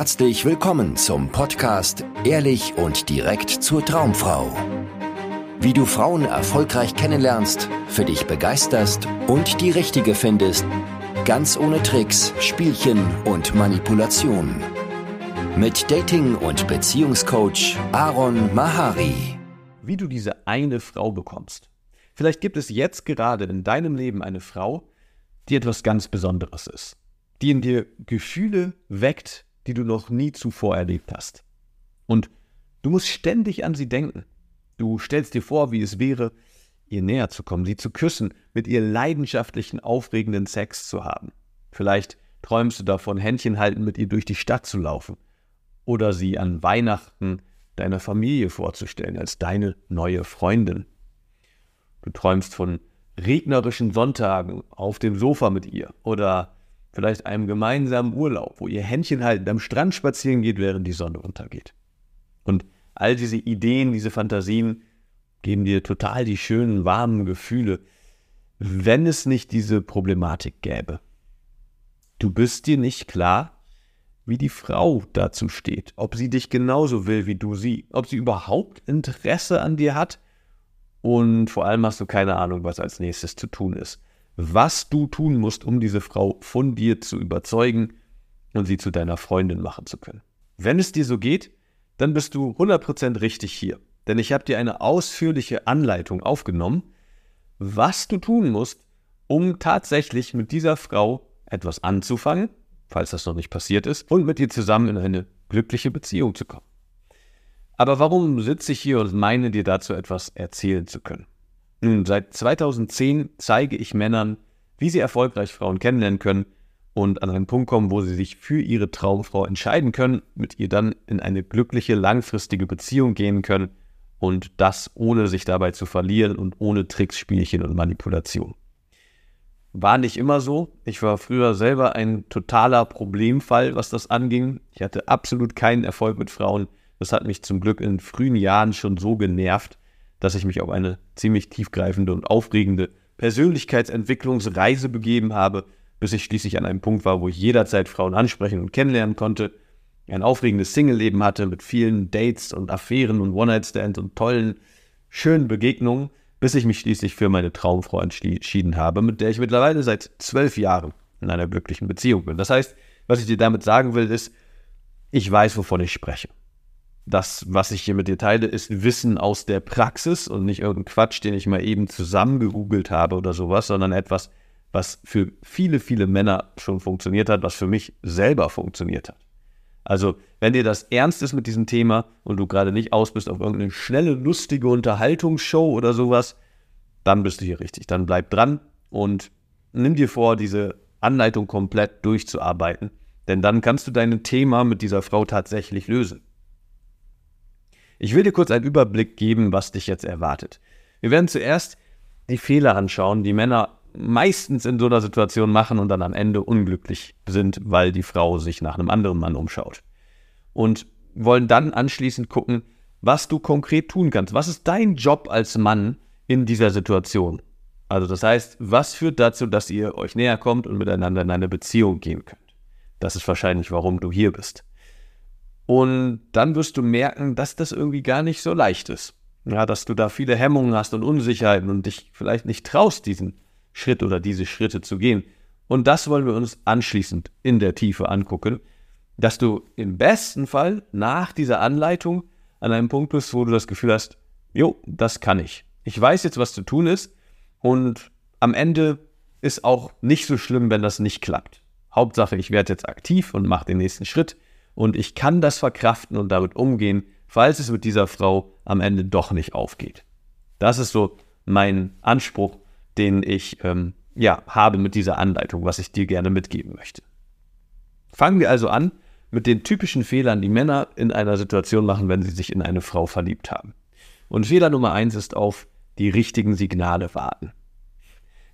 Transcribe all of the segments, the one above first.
Herzlich willkommen zum Podcast Ehrlich und direkt zur Traumfrau. Wie du Frauen erfolgreich kennenlernst, für dich begeisterst und die richtige findest, ganz ohne Tricks, Spielchen und Manipulation. Mit Dating- und Beziehungscoach Aaron Mahari. Wie du diese eine Frau bekommst. Vielleicht gibt es jetzt gerade in deinem Leben eine Frau, die etwas ganz Besonderes ist, die in dir Gefühle weckt, die du noch nie zuvor erlebt hast. Und du musst ständig an sie denken. Du stellst dir vor, wie es wäre, ihr näher zu kommen, sie zu küssen, mit ihr leidenschaftlichen, aufregenden Sex zu haben. Vielleicht träumst du davon, Händchen halten, mit ihr durch die Stadt zu laufen. Oder sie an Weihnachten deiner Familie vorzustellen als deine neue Freundin. Du träumst von regnerischen Sonntagen auf dem Sofa mit ihr oder vielleicht einem gemeinsamen Urlaub, wo ihr Händchen haltend am Strand spazieren geht, während die Sonne untergeht. Und all diese Ideen, diese Fantasien geben dir total die schönen, warmen Gefühle, wenn es nicht diese Problematik gäbe. Du bist dir nicht klar, wie die Frau dazu steht, ob sie dich genauso will wie du sie, ob sie überhaupt Interesse an dir hat und vor allem hast du keine Ahnung, was als nächstes zu tun ist was du tun musst, um diese Frau von dir zu überzeugen und sie zu deiner Freundin machen zu können. Wenn es dir so geht, dann bist du 100% richtig hier. Denn ich habe dir eine ausführliche Anleitung aufgenommen, was du tun musst, um tatsächlich mit dieser Frau etwas anzufangen, falls das noch nicht passiert ist, und mit ihr zusammen in eine glückliche Beziehung zu kommen. Aber warum sitze ich hier und meine dir dazu etwas erzählen zu können? Nun, seit 2010 zeige ich Männern, wie sie erfolgreich Frauen kennenlernen können und an einen Punkt kommen, wo sie sich für ihre Traumfrau entscheiden können, mit ihr dann in eine glückliche, langfristige Beziehung gehen können und das ohne sich dabei zu verlieren und ohne Tricks, Spielchen und Manipulation. War nicht immer so. Ich war früher selber ein totaler Problemfall, was das anging. Ich hatte absolut keinen Erfolg mit Frauen. Das hat mich zum Glück in frühen Jahren schon so genervt, dass ich mich auf eine ziemlich tiefgreifende und aufregende Persönlichkeitsentwicklungsreise begeben habe, bis ich schließlich an einem Punkt war, wo ich jederzeit Frauen ansprechen und kennenlernen konnte, ein aufregendes Single-Leben hatte mit vielen Dates und Affären und One-Night-Stands und tollen, schönen Begegnungen, bis ich mich schließlich für meine Traumfrau entschieden habe, mit der ich mittlerweile seit zwölf Jahren in einer glücklichen Beziehung bin. Das heißt, was ich dir damit sagen will, ist, ich weiß, wovon ich spreche das, was ich hier mit dir teile, ist Wissen aus der Praxis und nicht irgendein Quatsch, den ich mal eben zusammengegoogelt habe oder sowas, sondern etwas, was für viele, viele Männer schon funktioniert hat, was für mich selber funktioniert hat. Also, wenn dir das ernst ist mit diesem Thema und du gerade nicht aus bist auf irgendeine schnelle, lustige Unterhaltungsshow oder sowas, dann bist du hier richtig. Dann bleib dran und nimm dir vor, diese Anleitung komplett durchzuarbeiten. Denn dann kannst du dein Thema mit dieser Frau tatsächlich lösen. Ich will dir kurz einen Überblick geben, was dich jetzt erwartet. Wir werden zuerst die Fehler anschauen, die Männer meistens in so einer Situation machen und dann am Ende unglücklich sind, weil die Frau sich nach einem anderen Mann umschaut. Und wollen dann anschließend gucken, was du konkret tun kannst. Was ist dein Job als Mann in dieser Situation? Also das heißt, was führt dazu, dass ihr euch näher kommt und miteinander in eine Beziehung gehen könnt? Das ist wahrscheinlich, warum du hier bist. Und dann wirst du merken, dass das irgendwie gar nicht so leicht ist. Ja, dass du da viele Hemmungen hast und Unsicherheiten und dich vielleicht nicht traust, diesen Schritt oder diese Schritte zu gehen. Und das wollen wir uns anschließend in der Tiefe angucken, dass du im besten Fall nach dieser Anleitung an einem Punkt bist, wo du das Gefühl hast, jo, das kann ich. Ich weiß jetzt, was zu tun ist und am Ende ist auch nicht so schlimm, wenn das nicht klappt. Hauptsache, ich werde jetzt aktiv und mache den nächsten Schritt und ich kann das verkraften und damit umgehen, falls es mit dieser Frau am Ende doch nicht aufgeht. Das ist so mein Anspruch, den ich ähm, ja, habe mit dieser Anleitung, was ich dir gerne mitgeben möchte. Fangen wir also an mit den typischen Fehlern, die Männer in einer Situation machen, wenn sie sich in eine Frau verliebt haben. Und Fehler Nummer eins ist auf die richtigen Signale warten.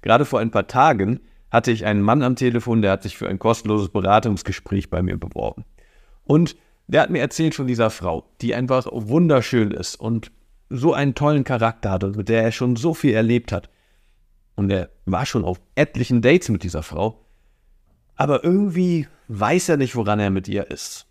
Gerade vor ein paar Tagen hatte ich einen Mann am Telefon, der hat sich für ein kostenloses Beratungsgespräch bei mir beworben. Und der hat mir erzählt von dieser Frau, die einfach wunderschön ist und so einen tollen Charakter hat und mit der er schon so viel erlebt hat. Und er war schon auf etlichen Dates mit dieser Frau. Aber irgendwie weiß er nicht, woran er mit ihr ist.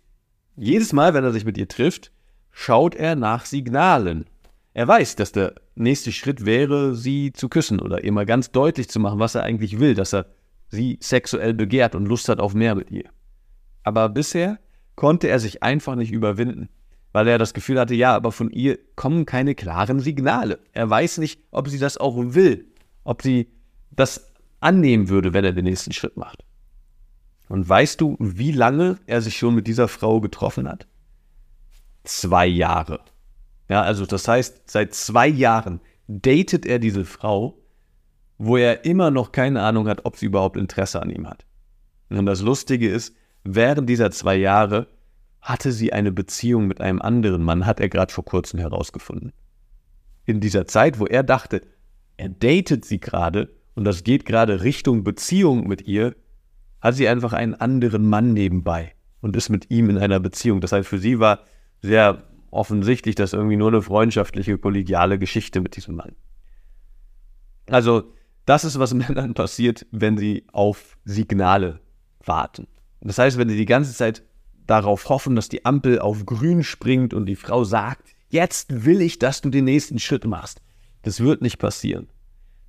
jedes Mal, wenn er sich mit ihr trifft, schaut er nach Signalen. Er weiß, dass der nächste Schritt wäre, sie zu küssen oder ihr mal ganz deutlich zu machen, was er eigentlich will, dass er sie sexuell begehrt und Lust hat auf mehr mit ihr. Aber bisher konnte er sich einfach nicht überwinden, weil er das Gefühl hatte, ja, aber von ihr kommen keine klaren Signale. Er weiß nicht, ob sie das auch will, ob sie das annehmen würde, wenn er den nächsten Schritt macht. Und weißt du, wie lange er sich schon mit dieser Frau getroffen hat? Zwei Jahre. Ja, also das heißt, seit zwei Jahren datet er diese Frau, wo er immer noch keine Ahnung hat, ob sie überhaupt Interesse an ihm hat. Und das Lustige ist, während dieser zwei Jahre hatte sie eine Beziehung mit einem anderen Mann, hat er gerade vor kurzem herausgefunden. In dieser Zeit, wo er dachte, er datet sie gerade und das geht gerade Richtung Beziehung mit ihr, hat sie einfach einen anderen Mann nebenbei und ist mit ihm in einer Beziehung. Das heißt, für sie war sehr offensichtlich das irgendwie nur eine freundschaftliche, kollegiale Geschichte mit diesem Mann. Also, das ist, was Männern passiert, wenn sie auf Signale warten. Das heißt, wenn sie die ganze Zeit darauf hoffen, dass die Ampel auf grün springt und die Frau sagt, jetzt will ich, dass du den nächsten Schritt machst. Das wird nicht passieren.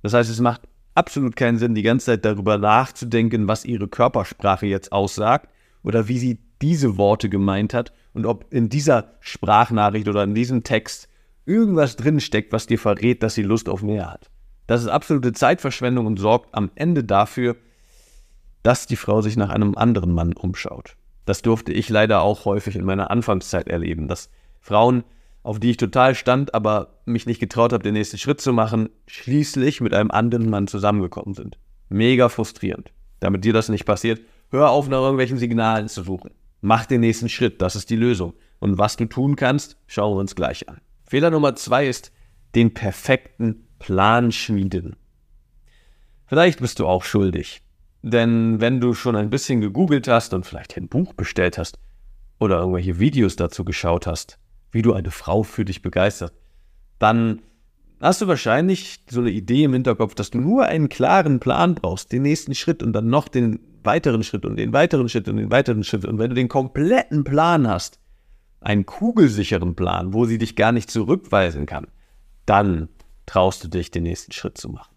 Das heißt, es macht absolut keinen Sinn, die ganze Zeit darüber nachzudenken, was ihre Körpersprache jetzt aussagt oder wie sie diese Worte gemeint hat und ob in dieser Sprachnachricht oder in diesem Text irgendwas drinsteckt, was dir verrät, dass sie Lust auf mehr hat. Das ist absolute Zeitverschwendung und sorgt am Ende dafür, dass die Frau sich nach einem anderen Mann umschaut. Das durfte ich leider auch häufig in meiner Anfangszeit erleben, dass Frauen, auf die ich total stand, aber mich nicht getraut habe, den nächsten Schritt zu machen, schließlich mit einem anderen Mann zusammengekommen sind. Mega frustrierend. Damit dir das nicht passiert, hör auf, nach irgendwelchen Signalen zu suchen. Mach den nächsten Schritt, das ist die Lösung. Und was du tun kannst, schauen wir uns gleich an. Fehler Nummer zwei ist, den perfekten Plan schmieden. Vielleicht bist du auch schuldig. Denn wenn du schon ein bisschen gegoogelt hast und vielleicht ein Buch bestellt hast oder irgendwelche Videos dazu geschaut hast, wie du eine Frau für dich begeistert, dann hast du wahrscheinlich so eine Idee im Hinterkopf, dass du nur einen klaren Plan brauchst, den nächsten Schritt und dann noch den weiteren Schritt und den weiteren Schritt und den weiteren Schritt. Und wenn du den kompletten Plan hast, einen kugelsicheren Plan, wo sie dich gar nicht zurückweisen kann, dann traust du dich, den nächsten Schritt zu machen.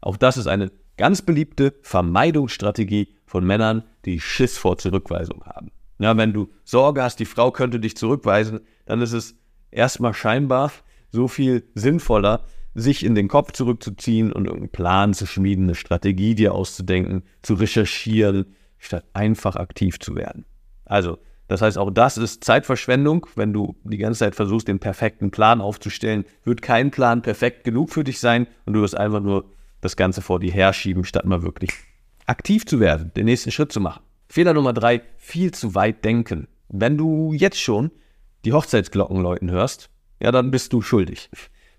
Auch das ist eine ganz beliebte Vermeidungsstrategie von Männern, die Schiss vor Zurückweisung haben. Ja, wenn du Sorge hast, die Frau könnte dich zurückweisen, dann ist es erstmal scheinbar so viel sinnvoller, sich in den Kopf zurückzuziehen und irgendeinen Plan zu schmieden, eine Strategie dir auszudenken, zu recherchieren, statt einfach aktiv zu werden. Also, das heißt, auch das ist Zeitverschwendung. Wenn du die ganze Zeit versuchst, den perfekten Plan aufzustellen, wird kein Plan perfekt genug für dich sein und du wirst einfach nur das Ganze vor dir herschieben, statt mal wirklich aktiv zu werden, den nächsten Schritt zu machen. Fehler Nummer drei, viel zu weit denken. Wenn du jetzt schon die Hochzeitsglocken läuten hörst, ja, dann bist du schuldig.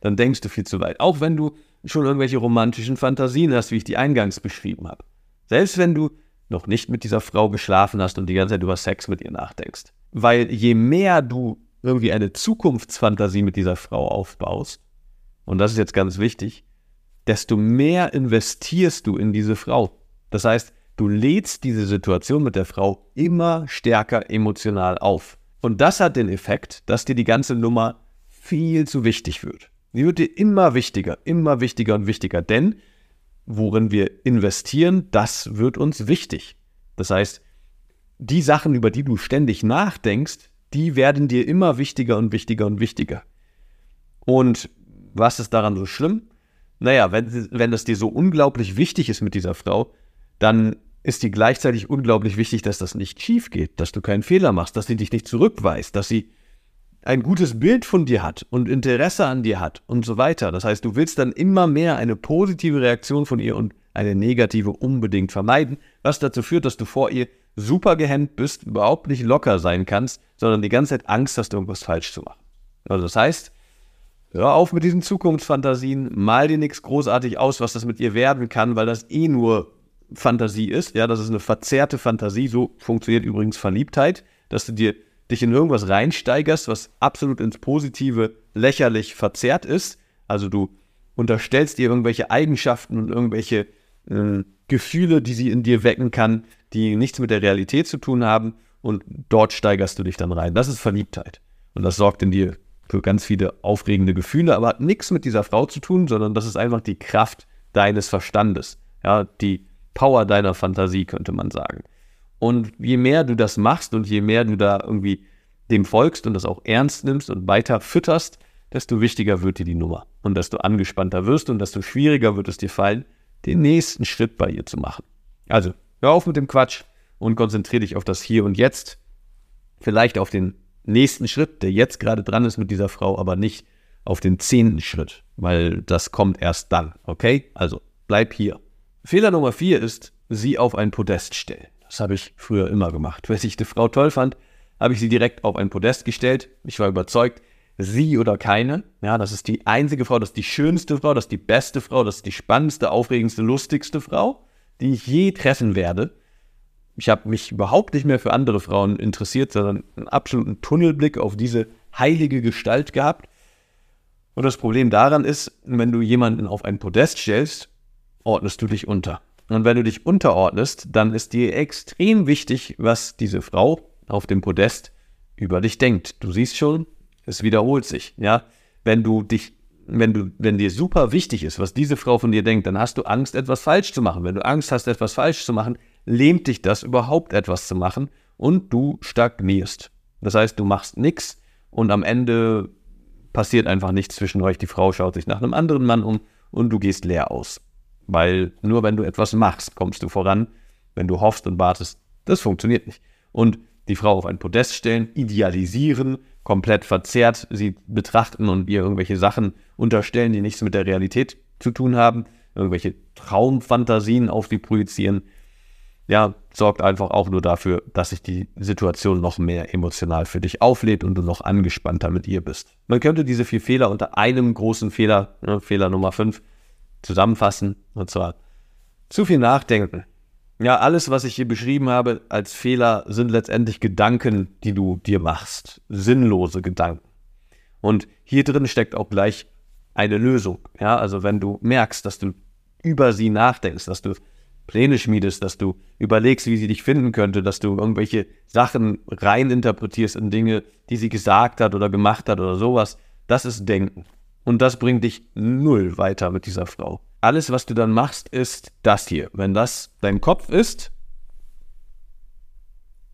Dann denkst du viel zu weit. Auch wenn du schon irgendwelche romantischen Fantasien hast, wie ich die eingangs beschrieben habe. Selbst wenn du noch nicht mit dieser Frau geschlafen hast und die ganze Zeit über Sex mit ihr nachdenkst. Weil je mehr du irgendwie eine Zukunftsfantasie mit dieser Frau aufbaust, und das ist jetzt ganz wichtig, desto mehr investierst du in diese Frau. Das heißt, du lädst diese Situation mit der Frau immer stärker emotional auf. Und das hat den Effekt, dass dir die ganze Nummer viel zu wichtig wird. Sie wird dir immer wichtiger, immer wichtiger und wichtiger, denn worin wir investieren, das wird uns wichtig. Das heißt, die Sachen, über die du ständig nachdenkst, die werden dir immer wichtiger und wichtiger und wichtiger. Und was ist daran so schlimm? Naja, wenn, wenn das dir so unglaublich wichtig ist mit dieser Frau, dann ist dir gleichzeitig unglaublich wichtig, dass das nicht schief geht, dass du keinen Fehler machst, dass sie dich nicht zurückweist, dass sie ein gutes Bild von dir hat und Interesse an dir hat und so weiter. Das heißt, du willst dann immer mehr eine positive Reaktion von ihr und eine negative unbedingt vermeiden, was dazu führt, dass du vor ihr super gehemmt bist, überhaupt nicht locker sein kannst, sondern die ganze Zeit Angst hast, irgendwas falsch zu machen. Also das heißt, hör auf mit diesen Zukunftsfantasien, mal dir nichts großartig aus, was das mit ihr werden kann, weil das eh nur Fantasie ist. Ja, das ist eine verzerrte Fantasie. So funktioniert übrigens Verliebtheit, dass du dir dich in irgendwas reinsteigerst, was absolut ins Positive lächerlich verzerrt ist. Also du unterstellst ihr irgendwelche Eigenschaften und irgendwelche äh, Gefühle, die sie in dir wecken kann, die nichts mit der Realität zu tun haben. und dort steigerst du dich dann rein. Das ist Verliebtheit. Und das sorgt in dir für ganz viele aufregende Gefühle, aber hat nichts mit dieser Frau zu tun, sondern das ist einfach die Kraft deines Verstandes. Ja, die Power deiner Fantasie, könnte man sagen. Und je mehr du das machst und je mehr du da irgendwie dem folgst und das auch ernst nimmst und weiter fütterst, desto wichtiger wird dir die Nummer und desto angespannter wirst und desto schwieriger wird es dir fallen, den nächsten Schritt bei ihr zu machen. Also, hör auf mit dem Quatsch und konzentriere dich auf das Hier und Jetzt, vielleicht auf den nächsten Schritt, der jetzt gerade dran ist mit dieser Frau, aber nicht auf den zehnten Schritt, weil das kommt erst dann, okay? Also, bleib hier. Fehler Nummer vier ist, sie auf ein Podest stellen. Das habe ich früher immer gemacht. Wenn ich eine Frau toll fand, habe ich sie direkt auf ein Podest gestellt. Ich war überzeugt, sie oder keine. Ja, das ist die einzige Frau, das ist die schönste Frau, das ist die beste Frau, das ist die spannendste, aufregendste, lustigste Frau, die ich je treffen werde. Ich habe mich überhaupt nicht mehr für andere Frauen interessiert, sondern einen absoluten Tunnelblick auf diese heilige Gestalt gehabt. Und das Problem daran ist, wenn du jemanden auf ein Podest stellst, ordnest du dich unter. Und wenn du dich unterordnest, dann ist dir extrem wichtig, was diese Frau auf dem Podest über dich denkt. Du siehst schon, es wiederholt sich, ja. Wenn du dich, wenn du, wenn dir super wichtig ist, was diese Frau von dir denkt, dann hast du Angst, etwas falsch zu machen. Wenn du Angst hast, etwas falsch zu machen, lähmt dich das, überhaupt etwas zu machen und du stagnierst. Das heißt, du machst nichts und am Ende passiert einfach nichts zwischen euch. Die Frau schaut sich nach einem anderen Mann um und du gehst leer aus. Weil nur wenn du etwas machst, kommst du voran. Wenn du hoffst und wartest, das funktioniert nicht. Und die Frau auf ein Podest stellen, idealisieren, komplett verzerrt sie betrachten und ihr irgendwelche Sachen unterstellen, die nichts mit der Realität zu tun haben, irgendwelche Traumfantasien auf sie projizieren, ja, sorgt einfach auch nur dafür, dass sich die Situation noch mehr emotional für dich auflädt und du noch angespannter mit ihr bist. Man könnte diese vier Fehler unter einem großen Fehler, ne, Fehler Nummer fünf, zusammenfassen, und zwar zu viel nachdenken. Ja, alles, was ich hier beschrieben habe als Fehler, sind letztendlich Gedanken, die du dir machst. Sinnlose Gedanken. Und hier drin steckt auch gleich eine Lösung. Ja, also wenn du merkst, dass du über sie nachdenkst, dass du Pläne schmiedest, dass du überlegst, wie sie dich finden könnte, dass du irgendwelche Sachen reininterpretierst in Dinge, die sie gesagt hat oder gemacht hat oder sowas, das ist Denken. Und das bringt dich null weiter mit dieser Frau. Alles, was du dann machst, ist das hier. Wenn das dein Kopf ist,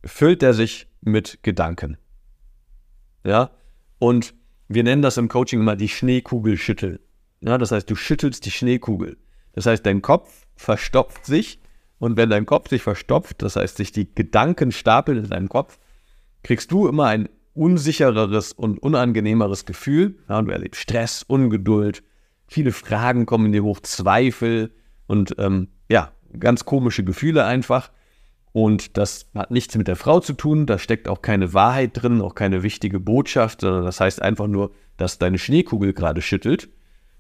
füllt er sich mit Gedanken. Ja? Und wir nennen das im Coaching immer die Schneekugel schütteln. Ja, das heißt, du schüttelst die Schneekugel. Das heißt, dein Kopf verstopft sich und wenn dein Kopf sich verstopft, das heißt, sich die Gedanken stapeln in deinem Kopf, kriegst du immer ein unsichereres und unangenehmeres Gefühl. Ja, du erlebst Stress, Ungeduld, viele Fragen kommen in dir hoch, Zweifel und ähm, ja, ganz komische Gefühle einfach. Und das hat nichts mit der Frau zu tun, da steckt auch keine Wahrheit drin, auch keine wichtige Botschaft, sondern das heißt einfach nur, dass deine Schneekugel gerade schüttelt.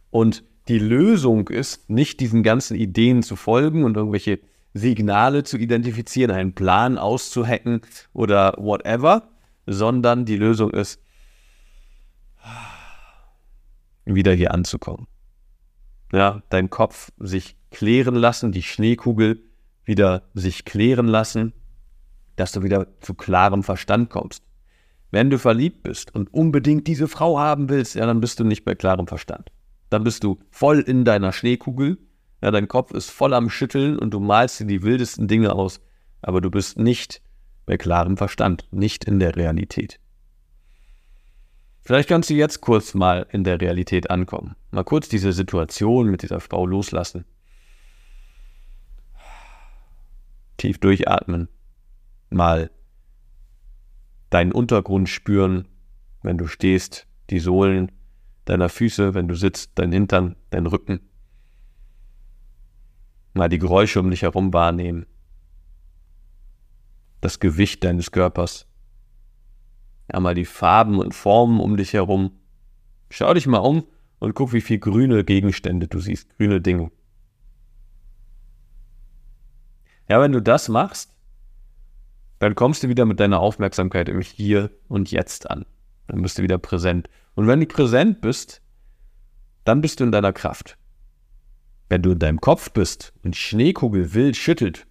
Und die Lösung ist, nicht diesen ganzen Ideen zu folgen und irgendwelche Signale zu identifizieren, einen Plan auszuhacken oder whatever, sondern die Lösung ist, wieder hier anzukommen. Ja, dein Kopf sich klären lassen, die Schneekugel wieder sich klären lassen, dass du wieder zu klarem Verstand kommst. Wenn du verliebt bist und unbedingt diese Frau haben willst, ja, dann bist du nicht bei klarem Verstand dann bist du voll in deiner Schneekugel, ja, dein Kopf ist voll am Schütteln und du malst dir die wildesten Dinge aus, aber du bist nicht bei klarem Verstand, nicht in der Realität. Vielleicht kannst du jetzt kurz mal in der Realität ankommen. Mal kurz diese Situation mit dieser Frau loslassen. Tief durchatmen. Mal deinen Untergrund spüren, wenn du stehst, die Sohlen deiner Füße, wenn du sitzt, dein Hintern, dein Rücken. Mal die Geräusche um dich herum wahrnehmen. Das Gewicht deines Körpers. Ja, mal die Farben und Formen um dich herum. Schau dich mal um und guck, wie viele grüne Gegenstände du siehst, grüne Dinge. Ja, wenn du das machst, dann kommst du wieder mit deiner Aufmerksamkeit im Hier und Jetzt an. Dann bist du wieder präsent. Und wenn du präsent bist, dann bist du in deiner Kraft. Wenn du in deinem Kopf bist und Schneekugel wild schüttelt,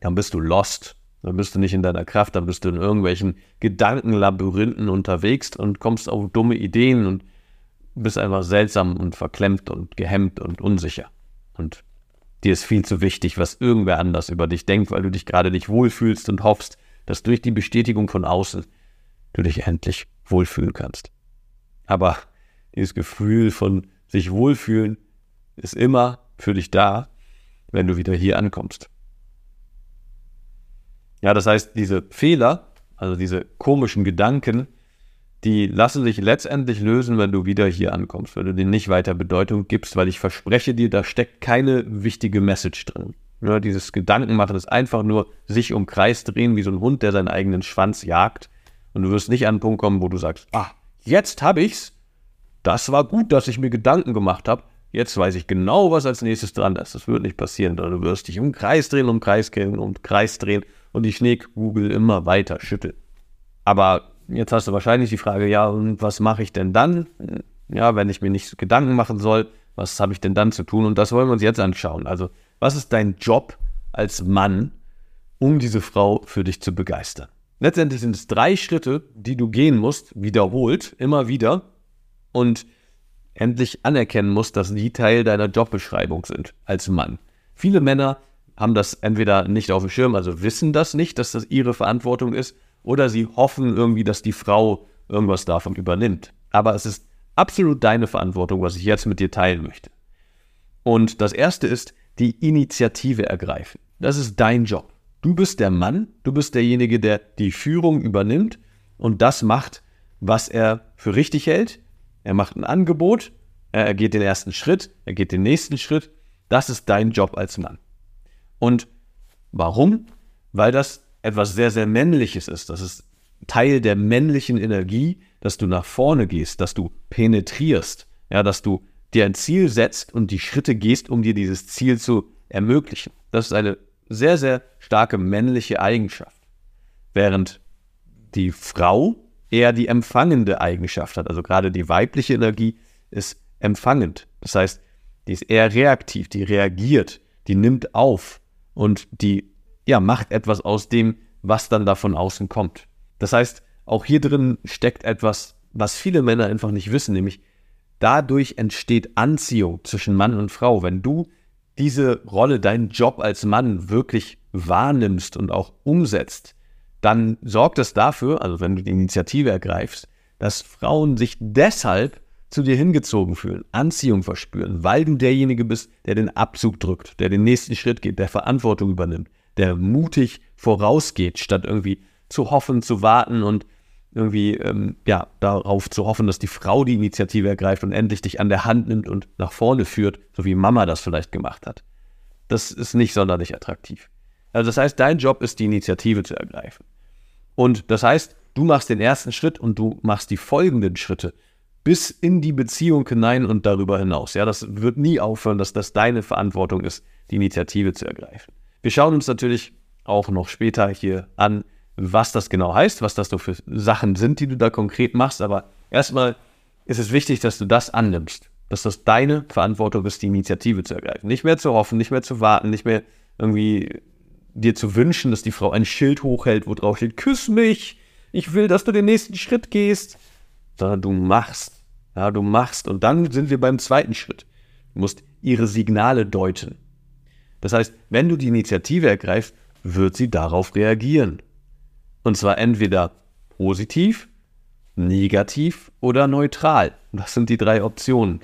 dann bist du lost. Dann bist du nicht in deiner Kraft, dann bist du in irgendwelchen Gedankenlabyrinthen unterwegs und kommst auf dumme Ideen und bist einfach seltsam und verklemmt und gehemmt und unsicher. Und dir ist viel zu wichtig, was irgendwer anders über dich denkt, weil du dich gerade nicht wohlfühlst und hoffst, dass durch die Bestätigung von außen du dich endlich wohlfühlen kannst. Aber dieses Gefühl von sich wohlfühlen ist immer für dich da, wenn du wieder hier ankommst. Ja, das heißt, diese Fehler, also diese komischen Gedanken, die lassen sich letztendlich lösen, wenn du wieder hier ankommst, wenn du denen nicht weiter Bedeutung gibst, weil ich verspreche dir, da steckt keine wichtige Message drin. Ja, dieses Gedankenmachen ist einfach nur sich um Kreis drehen, wie so ein Hund, der seinen eigenen Schwanz jagt. Und du wirst nicht an einen Punkt kommen, wo du sagst, ah, jetzt hab ich's. Das war gut, dass ich mir Gedanken gemacht habe. Jetzt weiß ich genau, was als nächstes dran ist. Das wird nicht passieren. Du wirst dich um Kreis drehen, um Kreis drehen, um Kreis drehen und die Schneekugel immer weiter schütteln. Aber Jetzt hast du wahrscheinlich die Frage, ja, und was mache ich denn dann? Ja, wenn ich mir nicht Gedanken machen soll, was habe ich denn dann zu tun? Und das wollen wir uns jetzt anschauen. Also, was ist dein Job als Mann, um diese Frau für dich zu begeistern? Letztendlich sind es drei Schritte, die du gehen musst, wiederholt, immer wieder, und endlich anerkennen musst, dass die Teil deiner Jobbeschreibung sind als Mann. Viele Männer haben das entweder nicht auf dem Schirm, also wissen das nicht, dass das ihre Verantwortung ist, oder sie hoffen irgendwie, dass die Frau irgendwas davon übernimmt. Aber es ist absolut deine Verantwortung, was ich jetzt mit dir teilen möchte. Und das erste ist die Initiative ergreifen. Das ist dein Job. Du bist der Mann, du bist derjenige, der die Führung übernimmt und das macht, was er für richtig hält. Er macht ein Angebot, er geht den ersten Schritt, er geht den nächsten Schritt. Das ist dein Job als Mann. Und warum? Weil das etwas sehr, sehr Männliches ist. Das ist Teil der männlichen Energie, dass du nach vorne gehst, dass du penetrierst, ja, dass du dir ein Ziel setzt und die Schritte gehst, um dir dieses Ziel zu ermöglichen. Das ist eine sehr, sehr starke männliche Eigenschaft. Während die Frau eher die empfangende Eigenschaft hat. Also gerade die weibliche Energie ist empfangend. Das heißt, die ist eher reaktiv, die reagiert, die nimmt auf und die ja, macht etwas aus dem, was dann da von außen kommt. Das heißt, auch hier drin steckt etwas, was viele Männer einfach nicht wissen, nämlich dadurch entsteht Anziehung zwischen Mann und Frau. Wenn du diese Rolle, deinen Job als Mann wirklich wahrnimmst und auch umsetzt, dann sorgt es dafür, also wenn du die Initiative ergreifst, dass Frauen sich deshalb zu dir hingezogen fühlen, Anziehung verspüren, weil du derjenige bist, der den Abzug drückt, der den nächsten Schritt geht, der Verantwortung übernimmt, der mutig vorausgeht, statt irgendwie zu hoffen, zu warten und irgendwie ähm, ja darauf zu hoffen, dass die Frau die Initiative ergreift und endlich dich an der Hand nimmt und nach vorne führt, so wie Mama das vielleicht gemacht hat. Das ist nicht sonderlich attraktiv. Also das heißt, dein Job ist die Initiative zu ergreifen. Und das heißt, du machst den ersten Schritt und du machst die folgenden Schritte bis in die Beziehung hinein und darüber hinaus. Ja, das wird nie aufhören, dass das deine Verantwortung ist, die Initiative zu ergreifen. Wir schauen uns natürlich auch noch später hier an, was das genau heißt, was das so für Sachen sind, die du da konkret machst. Aber erstmal ist es wichtig, dass du das annimmst, dass das deine Verantwortung ist, die Initiative zu ergreifen. Nicht mehr zu hoffen, nicht mehr zu warten, nicht mehr irgendwie dir zu wünschen, dass die Frau ein Schild hochhält, wo drauf steht, küss mich, ich will, dass du den nächsten Schritt gehst, sondern du machst. Ja, du machst. Und dann sind wir beim zweiten Schritt. Du musst ihre Signale deuten. Das heißt, wenn du die Initiative ergreifst, wird sie darauf reagieren. Und zwar entweder positiv, negativ oder neutral. Das sind die drei Optionen.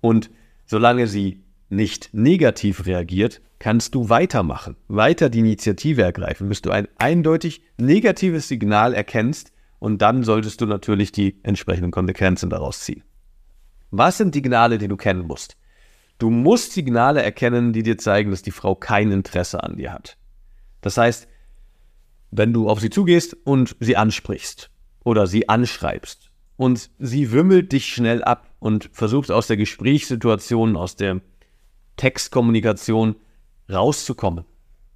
Und solange sie nicht negativ reagiert, kannst du weitermachen, weiter die Initiative ergreifen, bis du ein eindeutig negatives Signal erkennst und dann solltest du natürlich die entsprechenden Konsequenzen daraus ziehen. Was sind Signale, die du kennen musst? Du musst Signale erkennen, die dir zeigen, dass die Frau kein Interesse an dir hat. Das heißt, wenn du auf sie zugehst und sie ansprichst oder sie anschreibst und sie wimmelt dich schnell ab und versucht aus der Gesprächssituation, aus der Textkommunikation rauszukommen,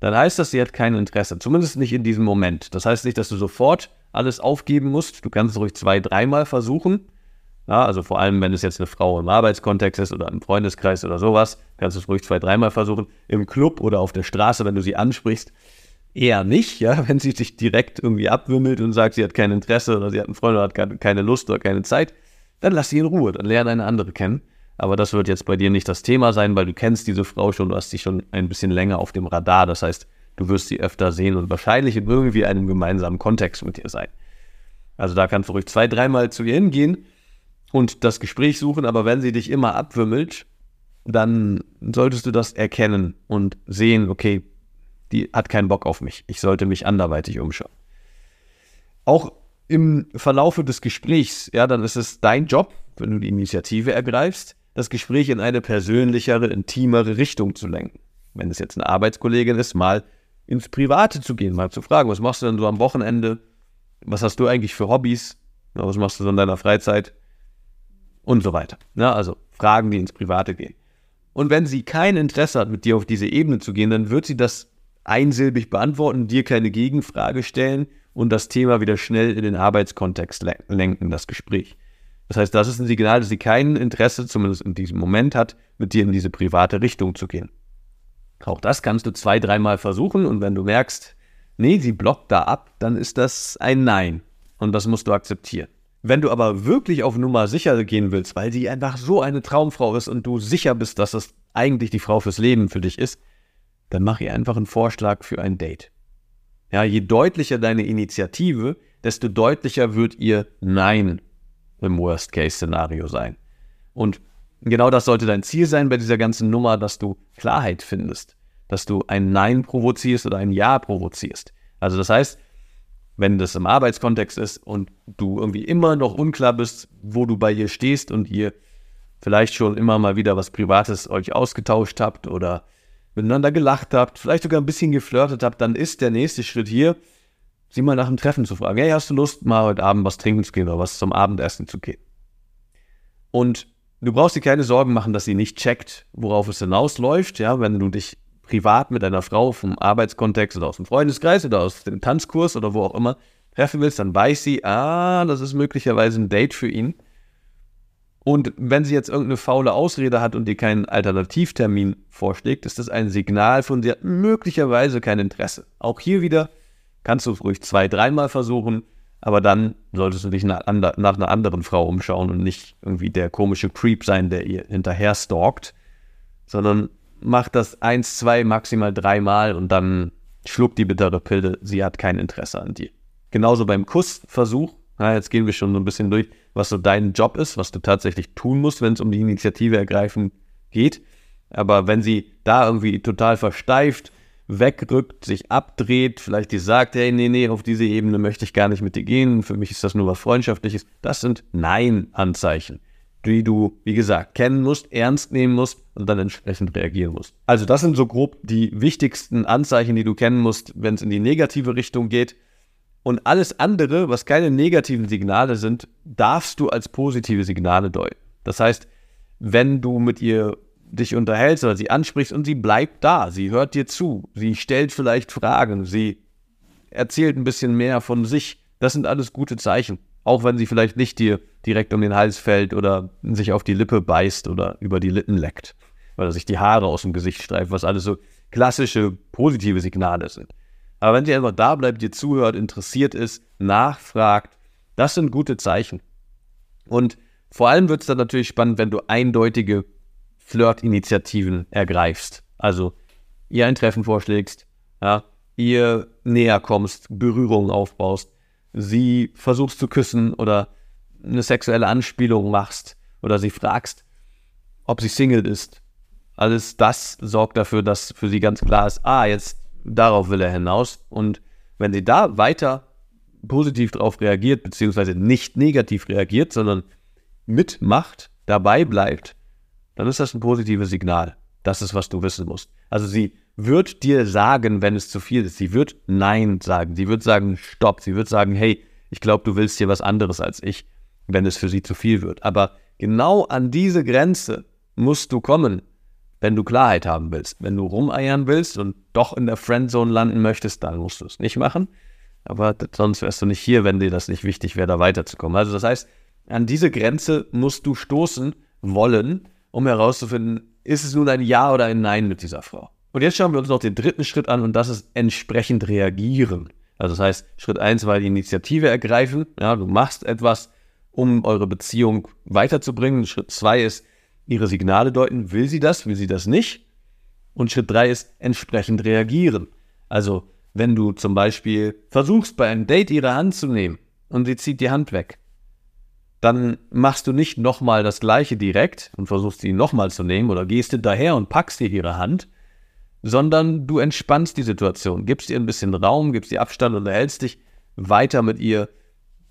dann heißt das, sie hat kein Interesse, zumindest nicht in diesem Moment. Das heißt nicht, dass du sofort alles aufgeben musst. Du kannst es ruhig zwei, dreimal versuchen ja, also vor allem, wenn es jetzt eine Frau im Arbeitskontext ist oder im Freundeskreis oder sowas, kannst du es ruhig zwei, dreimal versuchen. Im Club oder auf der Straße, wenn du sie ansprichst, eher nicht, ja, wenn sie sich direkt irgendwie abwimmelt und sagt, sie hat kein Interesse oder sie hat einen Freund oder hat keine Lust oder keine Zeit, dann lass sie in Ruhe, dann lerne eine andere kennen. Aber das wird jetzt bei dir nicht das Thema sein, weil du kennst diese Frau schon, du hast sie schon ein bisschen länger auf dem Radar. Das heißt, du wirst sie öfter sehen und wahrscheinlich in irgendwie einem gemeinsamen Kontext mit ihr sein. Also da kannst du ruhig zwei, dreimal zu ihr hingehen und das Gespräch suchen, aber wenn sie dich immer abwimmelt, dann solltest du das erkennen und sehen, okay, die hat keinen Bock auf mich. Ich sollte mich anderweitig umschauen. Auch im Verlaufe des Gesprächs, ja, dann ist es dein Job, wenn du die Initiative ergreifst, das Gespräch in eine persönlichere, intimere Richtung zu lenken. Wenn es jetzt eine Arbeitskollegin ist, mal ins Private zu gehen, mal zu fragen, was machst du denn so am Wochenende? Was hast du eigentlich für Hobbys? Was machst du so in deiner Freizeit? Und so weiter. Ja, also Fragen, die ins Private gehen. Und wenn sie kein Interesse hat, mit dir auf diese Ebene zu gehen, dann wird sie das einsilbig beantworten, dir keine Gegenfrage stellen und das Thema wieder schnell in den Arbeitskontext lenken, das Gespräch. Das heißt, das ist ein Signal, dass sie kein Interesse, zumindest in diesem Moment hat, mit dir in diese private Richtung zu gehen. Auch das kannst du zwei, dreimal versuchen und wenn du merkst, nee, sie blockt da ab, dann ist das ein Nein und das musst du akzeptieren. Wenn du aber wirklich auf Nummer sicher gehen willst, weil sie einfach so eine Traumfrau ist und du sicher bist, dass das eigentlich die Frau fürs Leben für dich ist, dann mach ihr einfach einen Vorschlag für ein Date. Ja, je deutlicher deine Initiative, desto deutlicher wird ihr Nein im Worst-Case-Szenario sein. Und genau das sollte dein Ziel sein bei dieser ganzen Nummer, dass du Klarheit findest, dass du ein Nein provozierst oder ein Ja provozierst. Also das heißt, wenn das im Arbeitskontext ist und du irgendwie immer noch unklar bist, wo du bei ihr stehst und ihr vielleicht schon immer mal wieder was Privates euch ausgetauscht habt oder miteinander gelacht habt, vielleicht sogar ein bisschen geflirtet habt, dann ist der nächste Schritt hier, sie mal nach dem Treffen zu fragen. Hey, hast du Lust, mal heute Abend was trinken zu gehen oder was zum Abendessen zu gehen? Und du brauchst dir keine Sorgen machen, dass sie nicht checkt, worauf es hinausläuft, ja, wenn du dich privat mit einer Frau vom Arbeitskontext oder aus dem Freundeskreis oder aus dem Tanzkurs oder wo auch immer treffen willst, dann weiß sie, ah, das ist möglicherweise ein Date für ihn. Und wenn sie jetzt irgendeine faule Ausrede hat und dir keinen Alternativtermin vorschlägt, ist das ein Signal von dir möglicherweise kein Interesse. Auch hier wieder kannst du es ruhig zwei, dreimal versuchen, aber dann solltest du dich nach, nach, einer anderen Frau umschauen und nicht irgendwie der komische Creep sein, der ihr hinterher stalkt, sondern mach das eins, zwei, maximal dreimal und dann schluck die bittere Pille, sie hat kein Interesse an dir. Genauso beim Kussversuch, ja, jetzt gehen wir schon so ein bisschen durch, was so dein Job ist, was du tatsächlich tun musst, wenn es um die Initiative ergreifen geht. Aber wenn sie da irgendwie total versteift, wegrückt, sich abdreht, vielleicht die sagt, hey, nee, nee, auf diese Ebene möchte ich gar nicht mit dir gehen, für mich ist das nur was Freundschaftliches, das sind Nein-Anzeichen, die du, wie gesagt, kennen musst, ernst nehmen musst und dann entsprechend reagieren musst. Also das sind so grob die wichtigsten Anzeichen, die du kennen musst, wenn es in die negative Richtung geht. Und alles andere, was keine negativen Signale sind, darfst du als positive Signale deuten. Das heißt, wenn du mit ihr dich unterhältst oder sie ansprichst und sie bleibt da, sie hört dir zu, sie stellt vielleicht Fragen, sie erzählt ein bisschen mehr von sich, das sind alles gute Zeichen. Auch wenn sie vielleicht nicht dir direkt um den Hals fällt oder sich auf die Lippe beißt oder über die Lippen leckt, weil er sich die Haare aus dem Gesicht streift, was alles so klassische positive Signale sind. Aber wenn sie einfach da bleibt, dir zuhört, interessiert ist, nachfragt, das sind gute Zeichen. Und vor allem wird es dann natürlich spannend, wenn du eindeutige Flirt-Initiativen ergreifst. Also ihr ein Treffen vorschlägst, ja, ihr näher kommst, Berührungen aufbaust, sie versuchst zu küssen oder eine sexuelle Anspielung machst oder sie fragst, ob sie Single ist. Alles das sorgt dafür, dass für sie ganz klar ist, ah, jetzt darauf will er hinaus. Und wenn sie da weiter positiv darauf reagiert, beziehungsweise nicht negativ reagiert, sondern mitmacht, dabei bleibt, dann ist das ein positives Signal. Das ist, was du wissen musst. Also sie wird dir sagen, wenn es zu viel ist. Sie wird Nein sagen. Sie wird sagen, stopp. Sie wird sagen, hey, ich glaube, du willst hier was anderes als ich, wenn es für sie zu viel wird. Aber genau an diese Grenze musst du kommen, wenn du Klarheit haben willst. Wenn du rumeiern willst und doch in der Friendzone landen möchtest, dann musst du es nicht machen. Aber sonst wärst du nicht hier, wenn dir das nicht wichtig wäre, da weiterzukommen. Also das heißt, an diese Grenze musst du stoßen wollen, um herauszufinden, ist es nun ein Ja oder ein Nein mit dieser Frau. Und jetzt schauen wir uns noch den dritten Schritt an und das ist entsprechend reagieren. Also das heißt, Schritt 1 war die Initiative ergreifen. Ja, du machst etwas, um eure Beziehung weiterzubringen. Schritt 2 ist ihre Signale deuten. Will sie das? Will sie das nicht? Und Schritt 3 ist entsprechend reagieren. Also wenn du zum Beispiel versuchst, bei einem Date ihre Hand zu nehmen und sie zieht die Hand weg, dann machst du nicht nochmal das gleiche direkt und versuchst sie nochmal zu nehmen oder gehst hinterher und packst ihr ihre Hand, sondern du entspannst die Situation, gibst ihr ein bisschen Raum, gibst ihr Abstand und erhältst dich weiter mit ihr,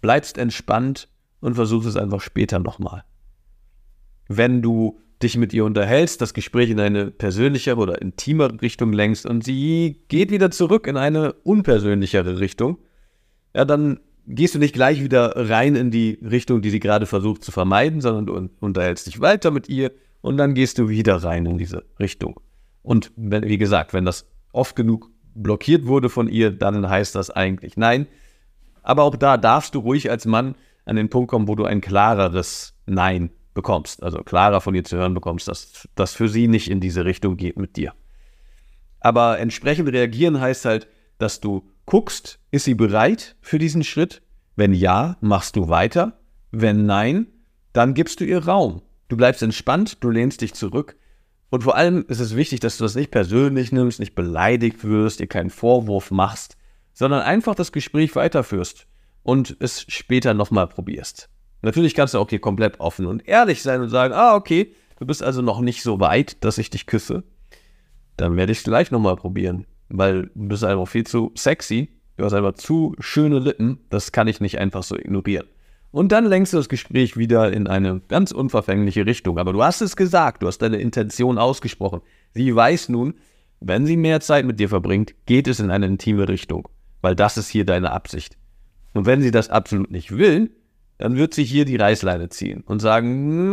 bleibst entspannt und versuchst es einfach später nochmal. Wenn du dich mit ihr unterhältst, das Gespräch in eine persönlichere oder intimere Richtung lenkst und sie geht wieder zurück in eine unpersönlichere Richtung, ja, dann gehst du nicht gleich wieder rein in die Richtung, die sie gerade versucht zu vermeiden, sondern du unterhältst dich weiter mit ihr und dann gehst du wieder rein in diese Richtung. Und wenn, wie gesagt, wenn das oft genug blockiert wurde von ihr, dann heißt das eigentlich nein. Aber auch da darfst du ruhig als Mann an den Punkt kommen, wo du ein klareres Nein bekommst. Also klarer von ihr zu hören bekommst, dass das für sie nicht in diese Richtung geht mit dir. Aber entsprechend reagieren heißt halt, dass du guckst, ist sie bereit für diesen Schritt? Wenn ja, machst du weiter. Wenn nein, dann gibst du ihr Raum. Du bleibst entspannt, du lehnst dich zurück. Und vor allem ist es wichtig, dass du das nicht persönlich nimmst, nicht beleidigt wirst, dir keinen Vorwurf machst, sondern einfach das Gespräch weiterführst und es später nochmal probierst. Natürlich kannst du auch hier komplett offen und ehrlich sein und sagen, ah, okay, du bist also noch nicht so weit, dass ich dich küsse. Dann werde ich es gleich nochmal probieren weil du bist einfach viel zu sexy, du hast einfach zu schöne Lippen, das kann ich nicht einfach so ignorieren. Und dann lenkst du das Gespräch wieder in eine ganz unverfängliche Richtung. Aber du hast es gesagt, du hast deine Intention ausgesprochen. Sie weiß nun, wenn sie mehr Zeit mit dir verbringt, geht es in eine intime Richtung, weil das ist hier deine Absicht. Und wenn sie das absolut nicht will, dann wird sie hier die Reißleine ziehen und sagen,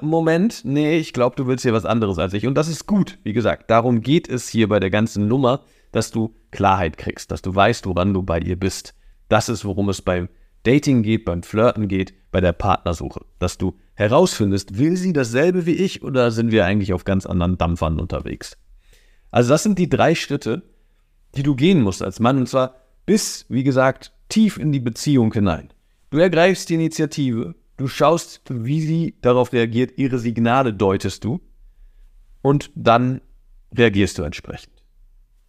Moment, nee, ich glaube, du willst hier was anderes als ich. Und das ist gut, wie gesagt, darum geht es hier bei der ganzen Nummer dass du Klarheit kriegst, dass du weißt, woran du bei ihr bist. Das ist, worum es beim Dating geht, beim Flirten geht, bei der Partnersuche. Dass du herausfindest, will sie dasselbe wie ich oder sind wir eigentlich auf ganz anderen Dampfern unterwegs? Also das sind die drei Schritte, die du gehen musst als Mann und zwar bis, wie gesagt, tief in die Beziehung hinein. Du ergreifst die Initiative, du schaust, wie sie darauf reagiert, ihre Signale deutest du und dann reagierst du entsprechend.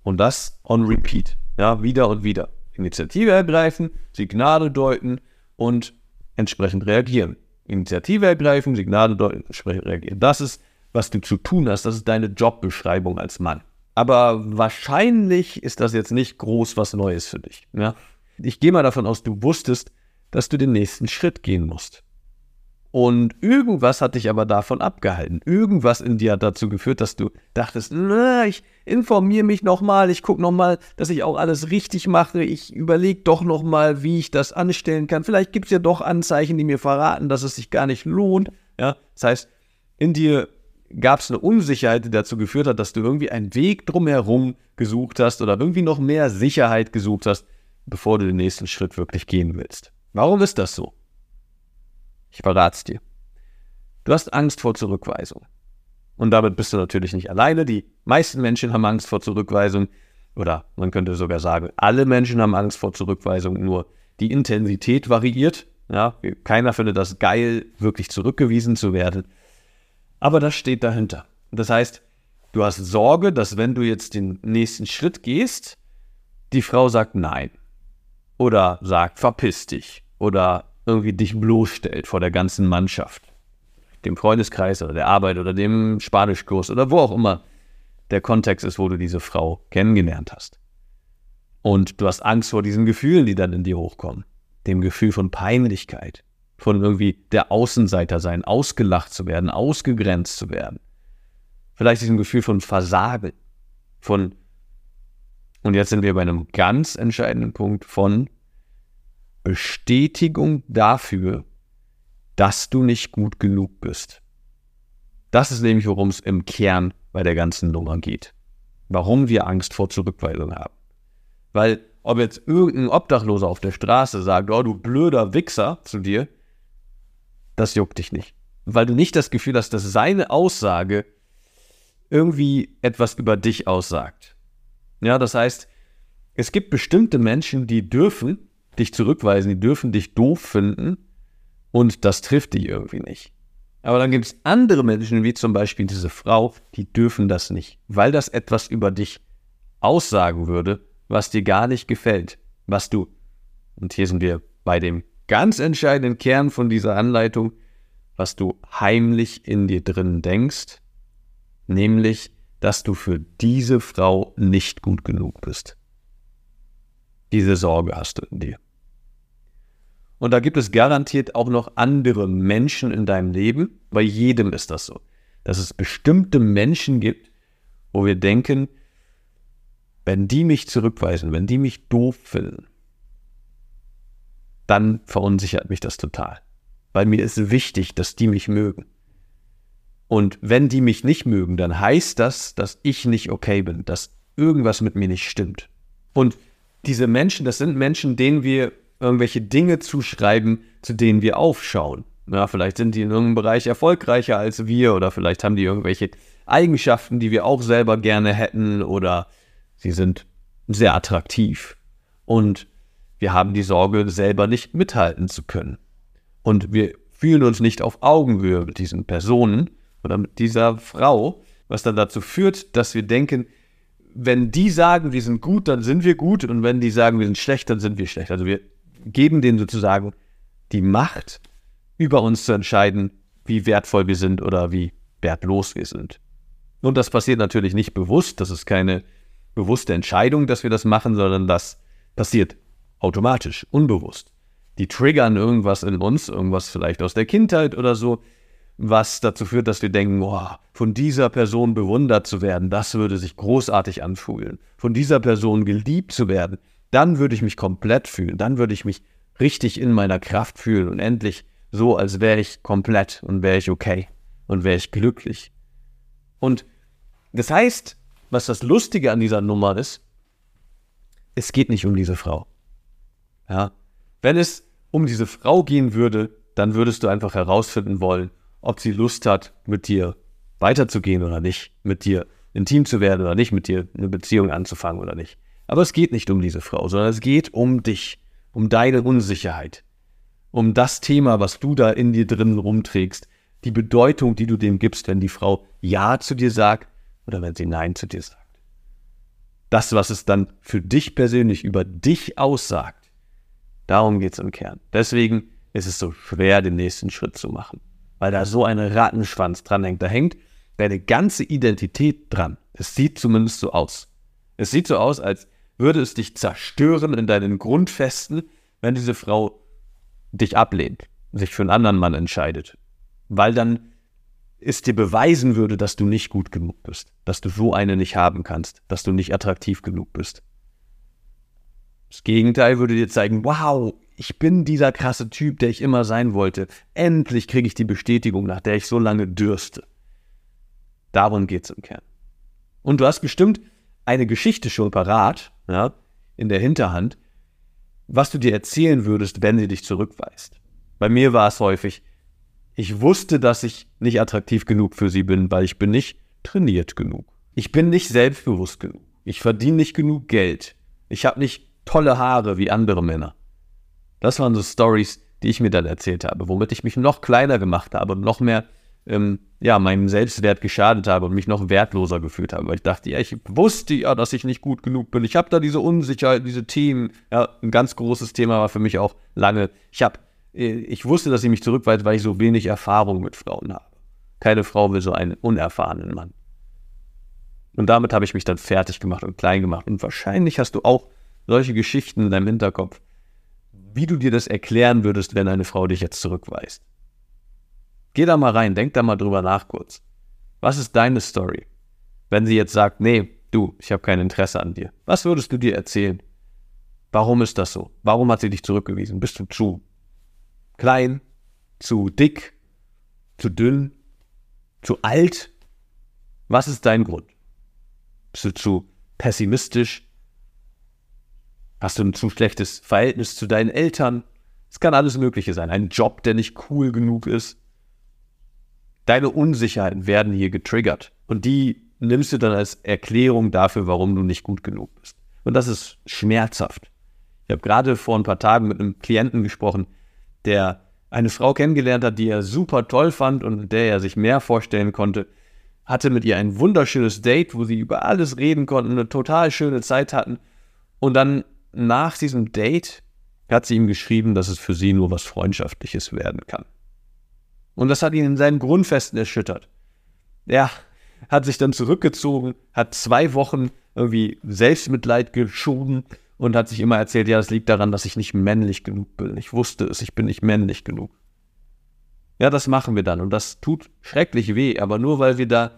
Und das on repeat. Ja, wieder und wieder. Initiative ergreifen, Signale deuten und entsprechend reagieren. Initiative ergreifen, Signale deuten, entsprechend reagieren. Das ist, was du zu tun hast. Das ist deine Jobbeschreibung als Mann. Aber wahrscheinlich ist das jetzt nicht groß was Neues für dich. Ja? Ich gehe mal davon aus, du wusstest, dass du den nächsten Schritt gehen musst. Und irgendwas hat dich aber davon abgehalten. Irgendwas in dir hat dazu geführt, dass du dachtest, na, ich informiere mich nochmal, ich gucke nochmal, dass ich auch alles richtig mache, ich überlege doch nochmal, wie ich das anstellen kann. Vielleicht gibt es ja doch Anzeichen, die mir verraten, dass es sich gar nicht lohnt. Ja, das heißt, in dir gab es eine Unsicherheit, die dazu geführt hat, dass du irgendwie einen Weg drumherum gesucht hast oder irgendwie noch mehr Sicherheit gesucht hast, bevor du den nächsten Schritt wirklich gehen willst. Warum ist das so? Ich verrate es dir. Du hast Angst vor Zurückweisung. Und damit bist du natürlich nicht alleine. Die meisten Menschen haben Angst vor Zurückweisung. Oder man könnte sogar sagen, alle Menschen haben Angst vor Zurückweisung, nur die Intensität variiert. Ja, keiner findet das geil, wirklich zurückgewiesen zu werden. Aber das steht dahinter. Das heißt, du hast Sorge, dass wenn du jetzt den nächsten Schritt gehst, die Frau sagt nein. Oder sagt, verpiss dich. Oder irgendwie dich bloßstellt vor der ganzen Mannschaft, dem Freundeskreis oder der Arbeit oder dem Spanischkurs oder wo auch immer der Kontext ist, wo du diese Frau kennengelernt hast. Und du hast Angst vor diesen Gefühlen, die dann in dir hochkommen. Dem Gefühl von Peinlichkeit, von irgendwie der Außenseiter sein, ausgelacht zu werden, ausgegrenzt zu werden. Vielleicht diesem Gefühl von Versagen, von, und jetzt sind wir bei einem ganz entscheidenden Punkt von Bestätigung dafür, dass du nicht gut genug bist. Das ist nämlich, worum es im Kern bei der ganzen Nummer geht. Warum wir Angst vor Zurückweisung haben. Weil, ob jetzt irgendein Obdachloser auf der Straße sagt, oh du blöder Wichser zu dir, das juckt dich nicht. Weil du nicht das Gefühl hast, dass seine Aussage irgendwie etwas über dich aussagt. Ja, das heißt, es gibt bestimmte Menschen, die dürfen dich zurückweisen, die dürfen dich doof finden und das trifft dich irgendwie nicht. Aber dann gibt es andere Menschen, wie zum Beispiel diese Frau, die dürfen das nicht, weil das etwas über dich aussagen würde, was dir gar nicht gefällt, was du, und hier sind wir bei dem ganz entscheidenden Kern von dieser Anleitung, was du heimlich in dir drin denkst, nämlich, dass du für diese Frau nicht gut genug bist. Diese Sorge hast du in dir. Und da gibt es garantiert auch noch andere Menschen in deinem Leben. Bei jedem ist das so. Dass es bestimmte Menschen gibt, wo wir denken, wenn die mich zurückweisen, wenn die mich doof finden, dann verunsichert mich das total. Weil mir ist wichtig, dass die mich mögen. Und wenn die mich nicht mögen, dann heißt das, dass ich nicht okay bin, dass irgendwas mit mir nicht stimmt. Und diese Menschen, das sind Menschen, denen wir irgendwelche Dinge zuschreiben, zu denen wir aufschauen. Ja, vielleicht sind die in irgendeinem Bereich erfolgreicher als wir oder vielleicht haben die irgendwelche Eigenschaften, die wir auch selber gerne hätten oder sie sind sehr attraktiv. Und wir haben die Sorge, selber nicht mithalten zu können. Und wir fühlen uns nicht auf Augenhöhe mit diesen Personen oder mit dieser Frau, was dann dazu führt, dass wir denken, wenn die sagen, wir sind gut, dann sind wir gut und wenn die sagen, wir sind schlecht, dann sind wir schlecht. Also wir geben denen sozusagen die Macht, über uns zu entscheiden, wie wertvoll wir sind oder wie wertlos wir sind. Und das passiert natürlich nicht bewusst, das ist keine bewusste Entscheidung, dass wir das machen, sondern das passiert automatisch, unbewusst. Die triggern irgendwas in uns, irgendwas vielleicht aus der Kindheit oder so, was dazu führt, dass wir denken, boah, von dieser Person bewundert zu werden, das würde sich großartig anfühlen. Von dieser Person geliebt zu werden, dann würde ich mich komplett fühlen, dann würde ich mich richtig in meiner Kraft fühlen und endlich so, als wäre ich komplett und wäre ich okay und wäre ich glücklich. Und das heißt, was das Lustige an dieser Nummer ist, es geht nicht um diese Frau. Ja, wenn es um diese Frau gehen würde, dann würdest du einfach herausfinden wollen, ob sie Lust hat, mit dir weiterzugehen oder nicht, mit dir intim zu werden oder nicht, mit dir eine Beziehung anzufangen oder nicht. Aber es geht nicht um diese Frau, sondern es geht um dich, um deine Unsicherheit, um das Thema, was du da in dir drin rumträgst, die Bedeutung, die du dem gibst, wenn die Frau Ja zu dir sagt oder wenn sie Nein zu dir sagt. Das, was es dann für dich persönlich über dich aussagt, darum geht es im Kern. Deswegen ist es so schwer, den nächsten Schritt zu machen weil da so ein Rattenschwanz dran hängt. Da hängt deine ganze Identität dran. Es sieht zumindest so aus. Es sieht so aus, als würde es dich zerstören in deinen Grundfesten, wenn diese Frau dich ablehnt, sich für einen anderen Mann entscheidet. Weil dann es dir beweisen würde, dass du nicht gut genug bist, dass du so eine nicht haben kannst, dass du nicht attraktiv genug bist. Das Gegenteil würde dir zeigen, wow, ich bin dieser krasse Typ, der ich immer sein wollte. Endlich kriege ich die Bestätigung, nach der ich so lange dürste. Darum geht es im Kern. Und du hast bestimmt eine Geschichte schon parat, ja, in der Hinterhand, was du dir erzählen würdest, wenn sie dich zurückweist. Bei mir war es häufig, ich wusste, dass ich nicht attraktiv genug für sie bin, weil ich bin nicht trainiert genug. Ich bin nicht selbstbewusst genug. Ich verdiene nicht genug Geld. Ich habe nicht tolle Haare wie andere Männer. Das waren so Stories, die ich mir dann erzählt habe, womit ich mich noch kleiner gemacht habe und noch mehr ähm, ja, meinem Selbstwert geschadet habe und mich noch wertloser gefühlt habe, weil ich dachte, ja, ich wusste ja, dass ich nicht gut genug bin. Ich habe da diese Unsicherheit, diese Themen. Ja, ein ganz großes Thema war für mich auch lange. Ich habe, äh, ich wusste, dass ich mich zurückweise, weil ich so wenig Erfahrung mit Frauen habe. Keine Frau will so einen unerfahrenen Mann. Und damit habe ich mich dann fertig gemacht und klein gemacht. Und wahrscheinlich hast du auch solche Geschichten in deinem Hinterkopf, wie du dir das erklären würdest, wenn eine Frau dich jetzt zurückweist. Geh da mal rein, denk da mal drüber nach kurz. Was ist deine Story? Wenn sie jetzt sagt, nee, du, ich habe kein Interesse an dir. Was würdest du dir erzählen? Warum ist das so? Warum hat sie dich zurückgewiesen? Bist du zu klein, zu dick, zu dünn, zu alt? Was ist dein Grund? Bist du zu pessimistisch, Hast du ein zu schlechtes Verhältnis zu deinen Eltern? Es kann alles Mögliche sein. Ein Job, der nicht cool genug ist. Deine Unsicherheiten werden hier getriggert. Und die nimmst du dann als Erklärung dafür, warum du nicht gut genug bist. Und das ist schmerzhaft. Ich habe gerade vor ein paar Tagen mit einem Klienten gesprochen, der eine Frau kennengelernt hat, die er super toll fand und der er sich mehr vorstellen konnte, hatte mit ihr ein wunderschönes Date, wo sie über alles reden konnten, eine total schöne Zeit hatten. Und dann nach diesem Date hat sie ihm geschrieben, dass es für sie nur was Freundschaftliches werden kann. Und das hat ihn in seinen Grundfesten erschüttert. Er hat sich dann zurückgezogen, hat zwei Wochen irgendwie Selbstmitleid geschoben und hat sich immer erzählt, ja, das liegt daran, dass ich nicht männlich genug bin. Ich wusste es, ich bin nicht männlich genug. Ja, das machen wir dann und das tut schrecklich weh, aber nur weil wir da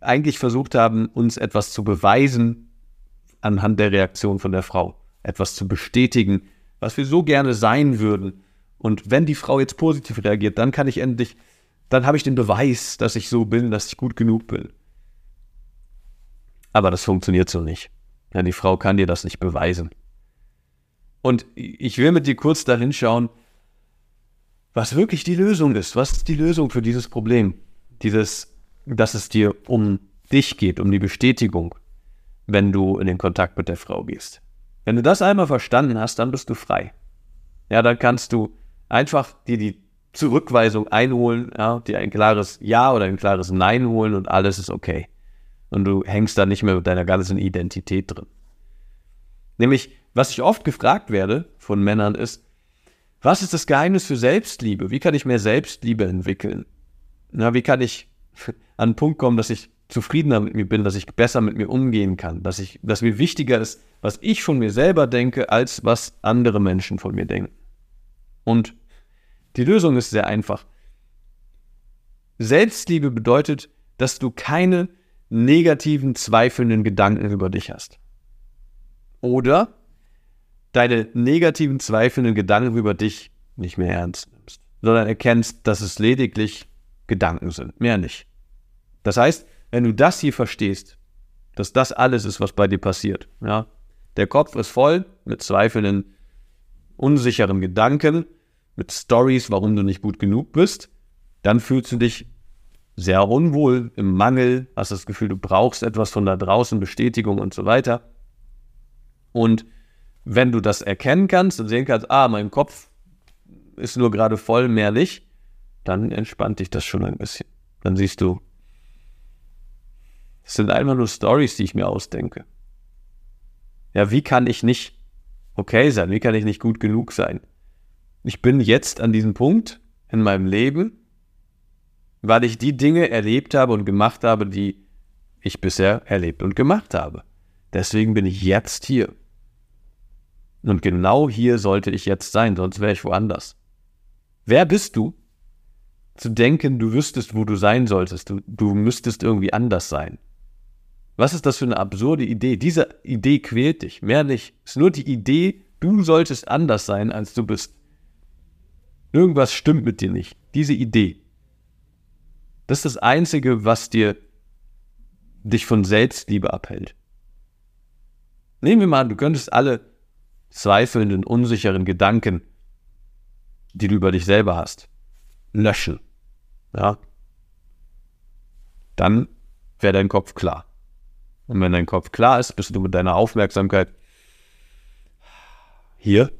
eigentlich versucht haben, uns etwas zu beweisen anhand der Reaktion von der Frau, etwas zu bestätigen, was wir so gerne sein würden. Und wenn die Frau jetzt positiv reagiert, dann kann ich endlich, dann habe ich den Beweis, dass ich so bin, dass ich gut genug bin. Aber das funktioniert so nicht. Ja, die Frau kann dir das nicht beweisen. Und ich will mit dir kurz dahin schauen, was wirklich die Lösung ist. Was ist die Lösung für dieses Problem? Dieses, dass es dir um dich geht, um die Bestätigung, wenn du in den Kontakt mit der Frau gehst. Wenn du das einmal verstanden hast, dann bist du frei. Ja, dann kannst du einfach dir die Zurückweisung einholen, ja, dir ein klares Ja oder ein klares Nein holen und alles ist okay. Und du hängst da nicht mehr mit deiner ganzen Identität drin. Nämlich, was ich oft gefragt werde von Männern ist, was ist das Geheimnis für Selbstliebe? Wie kann ich mehr Selbstliebe entwickeln? Na, wie kann ich an einen Punkt kommen, dass ich zufriedener mit mir bin, dass ich besser mit mir umgehen kann, dass ich, dass mir wichtiger ist, was ich von mir selber denke, als was andere Menschen von mir denken. Und die Lösung ist sehr einfach. Selbstliebe bedeutet, dass du keine negativen, zweifelnden Gedanken über dich hast. Oder deine negativen, zweifelnden Gedanken über dich nicht mehr ernst nimmst, sondern erkennst, dass es lediglich Gedanken sind, mehr nicht. Das heißt, wenn du das hier verstehst, dass das alles ist, was bei dir passiert, ja, der Kopf ist voll mit zweifelnden, unsicheren Gedanken, mit Stories, warum du nicht gut genug bist, dann fühlst du dich sehr unwohl, im Mangel, hast das Gefühl, du brauchst etwas von da draußen, Bestätigung und so weiter. Und wenn du das erkennen kannst und sehen kannst, ah, mein Kopf ist nur gerade voll, mehr nicht, dann entspannt dich das schon ein bisschen. Dann siehst du, es sind einfach nur Stories, die ich mir ausdenke. Ja, wie kann ich nicht okay sein? Wie kann ich nicht gut genug sein? Ich bin jetzt an diesem Punkt in meinem Leben, weil ich die Dinge erlebt habe und gemacht habe, die ich bisher erlebt und gemacht habe. Deswegen bin ich jetzt hier. Und genau hier sollte ich jetzt sein, sonst wäre ich woanders. Wer bist du? Zu denken, du wüsstest, wo du sein solltest, du, du müsstest irgendwie anders sein. Was ist das für eine absurde Idee? Diese Idee quält dich, mehr nicht. Es ist nur die Idee, du solltest anders sein, als du bist. Irgendwas stimmt mit dir nicht. Diese Idee. Das ist das Einzige, was dir dich von Selbstliebe abhält. Nehmen wir mal an, du könntest alle zweifelnden, unsicheren Gedanken, die du über dich selber hast, löschen. Ja? Dann wäre dein Kopf klar. Und wenn dein Kopf klar ist, bist du mit deiner Aufmerksamkeit hier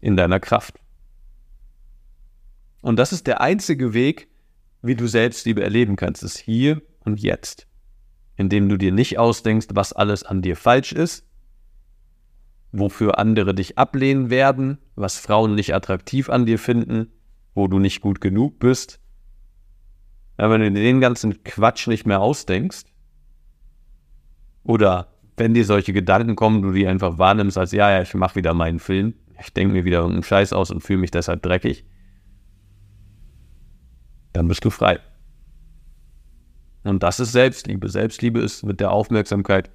in deiner Kraft. Und das ist der einzige Weg, wie du Selbstliebe erleben kannst, ist hier und jetzt. Indem du dir nicht ausdenkst, was alles an dir falsch ist, wofür andere dich ablehnen werden, was Frauen nicht attraktiv an dir finden, wo du nicht gut genug bist. Wenn du den ganzen Quatsch nicht mehr ausdenkst, oder wenn dir solche Gedanken kommen, du die einfach wahrnimmst als, ja, ja, ich mache wieder meinen Film, ich denke mir wieder irgendeinen Scheiß aus und fühle mich deshalb dreckig, dann bist du frei. Und das ist Selbstliebe. Selbstliebe ist mit der Aufmerksamkeit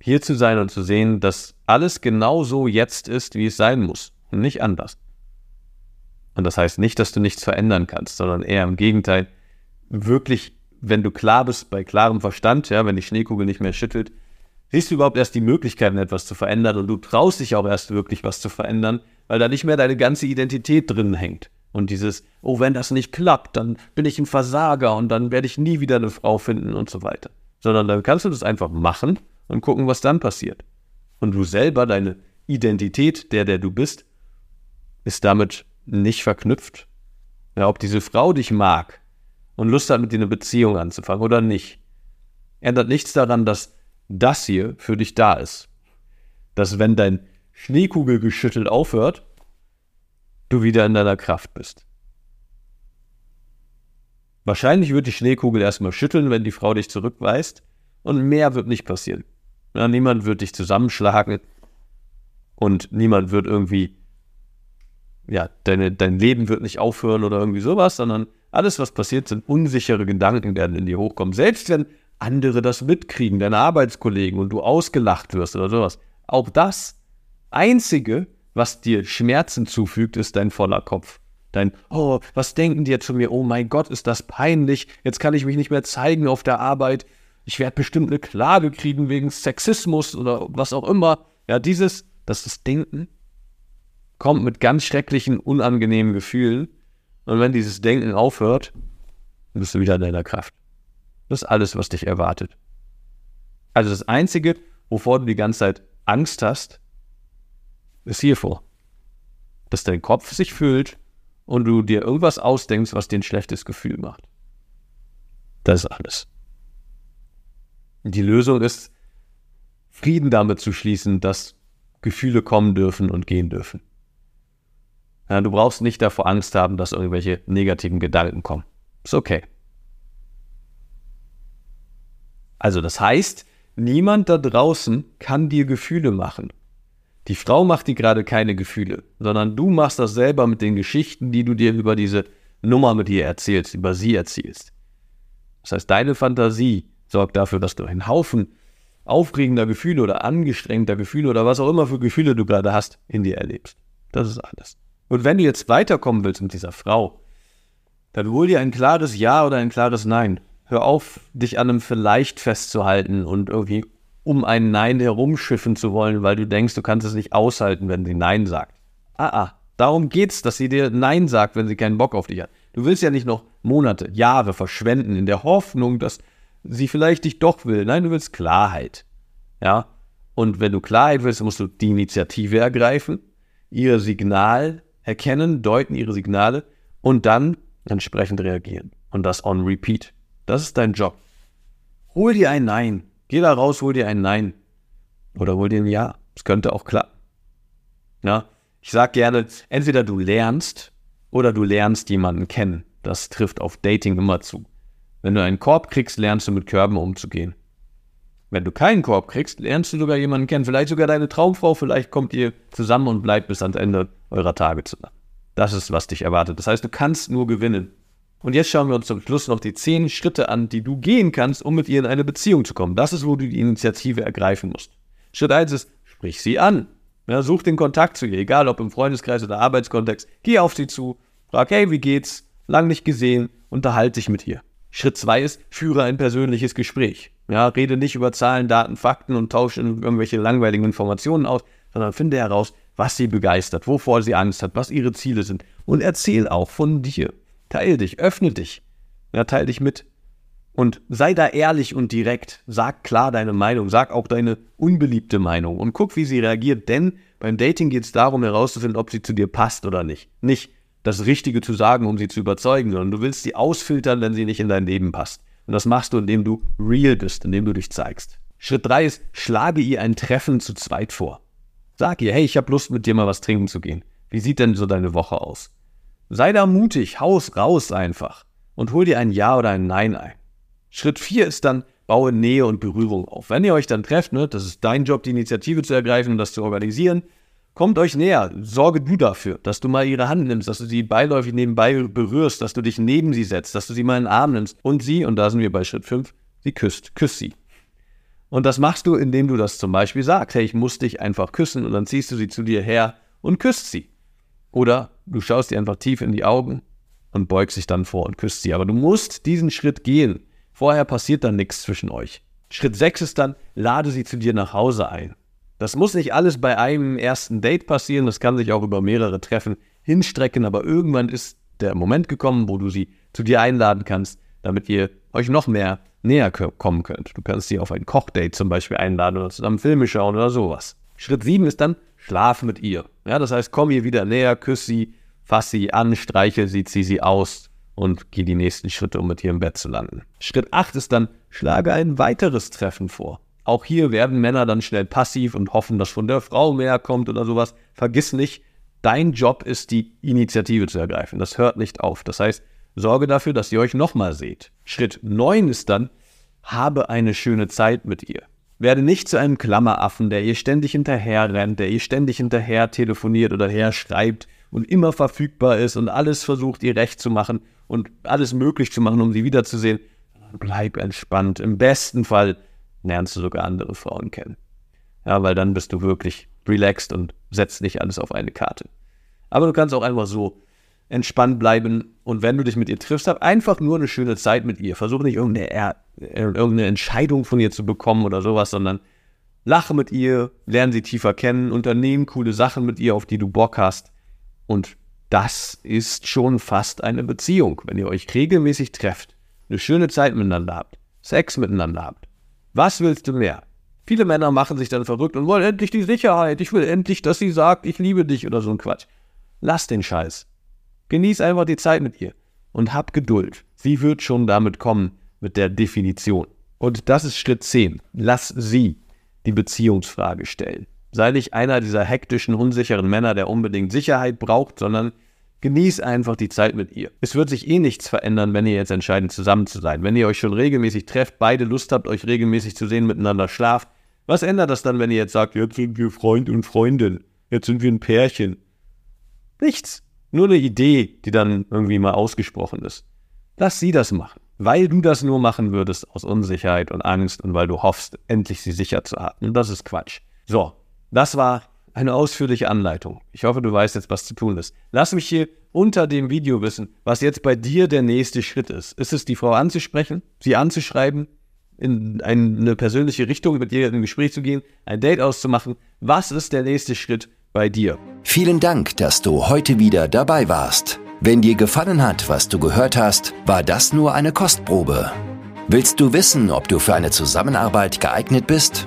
hier zu sein und zu sehen, dass alles genau so jetzt ist, wie es sein muss und nicht anders. Und das heißt nicht, dass du nichts verändern kannst, sondern eher im Gegenteil, wirklich, wenn du klar bist, bei klarem Verstand, ja, wenn die Schneekugel nicht mehr schüttelt, siehst du überhaupt erst die Möglichkeiten, etwas zu verändern und du traust dich auch erst wirklich was zu verändern, weil da nicht mehr deine ganze Identität drin hängt Und dieses, oh, wenn das nicht klappt, dann bin ich ein Versager und dann werde ich nie wieder eine Frau finden und so weiter. Sondern dann kannst du das einfach machen und gucken, was dann passiert. Und du selber, deine Identität, der, der du bist, ist damit nicht verknüpft. Ja, ob diese Frau dich mag und Lust hat, mit dir eine Beziehung anzufangen oder nicht, ändert nichts daran, dass das hier für dich da ist. Dass wenn dein Schneekugelgeschüttel aufhört, du wieder in deiner Kraft bist. Wahrscheinlich wird die Schneekugel erstmal schütteln, wenn die Frau dich zurückweist, und mehr wird nicht passieren. Ja, niemand wird dich zusammenschlagen und niemand wird irgendwie, ja, deine, dein Leben wird nicht aufhören oder irgendwie sowas, sondern alles, was passiert, sind unsichere Gedanken, die in dir hochkommen. Selbst wenn andere das mitkriegen, deine Arbeitskollegen und du ausgelacht wirst oder sowas. Auch das Einzige, was dir Schmerzen zufügt, ist dein voller Kopf. Dein, oh, was denken die jetzt von mir? Oh mein Gott, ist das peinlich. Jetzt kann ich mich nicht mehr zeigen auf der Arbeit. Ich werde bestimmt eine Klage kriegen wegen Sexismus oder was auch immer. Ja, dieses, das ist Denken, kommt mit ganz schrecklichen, unangenehmen Gefühlen. Und wenn dieses Denken aufhört, bist du wieder in deiner Kraft. Das ist alles, was dich erwartet. Also das Einzige, wovor du die ganze Zeit Angst hast, ist hiervor. Dass dein Kopf sich füllt und du dir irgendwas ausdenkst, was dir ein schlechtes Gefühl macht. Das ist alles. Die Lösung ist, Frieden damit zu schließen, dass Gefühle kommen dürfen und gehen dürfen. Du brauchst nicht davor Angst haben, dass irgendwelche negativen Gedanken kommen. Ist okay. Also das heißt, niemand da draußen kann dir Gefühle machen. Die Frau macht dir gerade keine Gefühle, sondern du machst das selber mit den Geschichten, die du dir über diese Nummer mit ihr erzählst, über sie erzählst. Das heißt, deine Fantasie sorgt dafür, dass du einen Haufen aufregender Gefühle oder angestrengter Gefühle oder was auch immer für Gefühle du gerade hast, in dir erlebst. Das ist alles. Und wenn du jetzt weiterkommen willst mit dieser Frau, dann hol dir ein klares Ja oder ein klares Nein. Hör auf, dich an einem Vielleicht festzuhalten und irgendwie um ein Nein herumschiffen zu wollen, weil du denkst, du kannst es nicht aushalten, wenn sie Nein sagt. Ah, ah, darum geht's, dass sie dir Nein sagt, wenn sie keinen Bock auf dich hat. Du willst ja nicht noch Monate, Jahre verschwenden in der Hoffnung, dass sie vielleicht dich doch will. Nein, du willst Klarheit. Ja? Und wenn du Klarheit willst, musst du die Initiative ergreifen, ihr Signal erkennen, deuten ihre Signale und dann entsprechend reagieren. Und das on repeat. Das ist dein Job. Hol dir ein Nein. Geh da raus, hol dir ein Nein. Oder hol dir ein Ja. Es könnte auch klappen. Ja? Ich sag gerne, entweder du lernst oder du lernst jemanden kennen. Das trifft auf Dating immer zu. Wenn du einen Korb kriegst, lernst du mit Körben umzugehen. Wenn du keinen Korb kriegst, lernst du sogar jemanden kennen. Vielleicht sogar deine Traumfrau, vielleicht kommt ihr zusammen und bleibt bis ans Ende eurer Tage zusammen. Das ist, was dich erwartet. Das heißt, du kannst nur gewinnen. Und jetzt schauen wir uns zum Schluss noch die zehn Schritte an, die du gehen kannst, um mit ihr in eine Beziehung zu kommen. Das ist, wo du die Initiative ergreifen musst. Schritt 1 ist, sprich sie an. Ja, such den Kontakt zu ihr, egal ob im Freundeskreis oder Arbeitskontext. Geh auf sie zu, frag, hey, wie geht's? Lang nicht gesehen, unterhalte dich mit ihr. Schritt 2 ist, führe ein persönliches Gespräch. Ja, rede nicht über Zahlen, Daten, Fakten und tausche irgendwelche langweiligen Informationen aus, sondern finde heraus, was sie begeistert, wovor sie Angst hat, was ihre Ziele sind. Und erzähl auch von dir. Teil dich, öffne dich. Ja, teil dich mit. Und sei da ehrlich und direkt. Sag klar deine Meinung. Sag auch deine unbeliebte Meinung. Und guck, wie sie reagiert. Denn beim Dating geht es darum, herauszufinden, ob sie zu dir passt oder nicht. Nicht das Richtige zu sagen, um sie zu überzeugen, sondern du willst sie ausfiltern, wenn sie nicht in dein Leben passt. Und das machst du, indem du real bist, indem du dich zeigst. Schritt 3 ist, schlage ihr ein Treffen zu zweit vor. Sag ihr, hey, ich habe Lust, mit dir mal was trinken zu gehen. Wie sieht denn so deine Woche aus? Sei da mutig, haus raus einfach und hol dir ein Ja oder ein Nein ein. Schritt 4 ist dann, baue Nähe und Berührung auf. Wenn ihr euch dann trefft, ne, das ist dein Job, die Initiative zu ergreifen und das zu organisieren, kommt euch näher. Sorge du dafür, dass du mal ihre Hand nimmst, dass du sie beiläufig nebenbei berührst, dass du dich neben sie setzt, dass du sie mal in den Arm nimmst und sie, und da sind wir bei Schritt 5, sie küsst. Küss sie. Und das machst du, indem du das zum Beispiel sagst, hey, ich muss dich einfach küssen und dann ziehst du sie zu dir her und küsst sie. Oder du schaust ihr einfach tief in die Augen und beugst dich dann vor und küsst sie. Aber du musst diesen Schritt gehen. Vorher passiert dann nichts zwischen euch. Schritt 6 ist dann, lade sie zu dir nach Hause ein. Das muss nicht alles bei einem ersten Date passieren, das kann sich auch über mehrere Treffen hinstrecken, aber irgendwann ist der Moment gekommen, wo du sie zu dir einladen kannst, damit ihr euch noch mehr näher kommen könnt. Du kannst sie auf ein Kochdate zum Beispiel einladen oder zusammen Filme schauen oder sowas. Schritt 7 ist dann, schlaf mit ihr. Ja, das heißt, komm ihr wieder näher, küss sie, fass sie an, streichel sie, zieh sie aus und geh die nächsten Schritte, um mit ihr im Bett zu landen. Schritt 8 ist dann, schlage ein weiteres Treffen vor. Auch hier werden Männer dann schnell passiv und hoffen, dass von der Frau mehr kommt oder sowas. Vergiss nicht, dein Job ist, die Initiative zu ergreifen. Das hört nicht auf. Das heißt, sorge dafür, dass ihr euch nochmal seht. Schritt 9 ist dann, habe eine schöne Zeit mit ihr. Werde nicht zu einem Klammeraffen, der ihr ständig hinterher rennt, der ihr ständig hinterher telefoniert oder her schreibt und immer verfügbar ist und alles versucht, ihr recht zu machen und alles möglich zu machen, um sie wiederzusehen. Bleib entspannt. Im besten Fall lernst du sogar andere Frauen kennen. Ja, weil dann bist du wirklich relaxed und setzt nicht alles auf eine Karte. Aber du kannst auch einfach so entspannt bleiben und wenn du dich mit ihr triffst, hab einfach nur eine schöne Zeit mit ihr. Versuch nicht irgendeine, irgendeine Entscheidung von ihr zu bekommen oder sowas, sondern lache mit ihr, lerne sie tiefer kennen, unternehmen coole Sachen mit ihr, auf die du Bock hast. Und das ist schon fast eine Beziehung, wenn ihr euch regelmäßig trefft, eine schöne Zeit miteinander habt, Sex miteinander habt. Was willst du mehr? Viele Männer machen sich dann verrückt und wollen endlich die Sicherheit. Ich will endlich, dass sie sagt, ich liebe dich oder so ein Quatsch. Lass den Scheiß. Genieß einfach die Zeit mit ihr und hab Geduld. Sie wird schon damit kommen, mit der Definition. Und das ist Schritt 10. Lass sie die Beziehungsfrage stellen. Sei nicht einer dieser hektischen, unsicheren Männer, der unbedingt Sicherheit braucht, sondern genieß einfach die Zeit mit ihr. Es wird sich eh nichts verändern, wenn ihr jetzt entscheidet, zusammen zu sein. Wenn ihr euch schon regelmäßig trefft, beide Lust habt, euch regelmäßig zu sehen, miteinander schlaft, was ändert das dann, wenn ihr jetzt sagt, jetzt sind wir Freund und Freundin, jetzt sind wir ein Pärchen? Nichts. Nur eine Idee, die dann irgendwie mal ausgesprochen ist. Lass sie das machen, weil du das nur machen würdest aus Unsicherheit und Angst und weil du hoffst, endlich sie sicher zu haben. Und das ist Quatsch. So, das war eine ausführliche Anleitung. Ich hoffe, du weißt jetzt, was zu tun ist. Lass mich hier unter dem Video wissen, was jetzt bei dir der nächste Schritt ist. Ist es, die Frau anzusprechen, sie anzuschreiben, in eine persönliche Richtung mit ihr in ein Gespräch zu gehen, ein Date auszumachen? Was ist der nächste Schritt bei dir? Vielen Dank, dass du heute wieder dabei warst. Wenn dir gefallen hat, was du gehört hast, war das nur eine Kostprobe. Willst du wissen, ob du für eine Zusammenarbeit geeignet bist?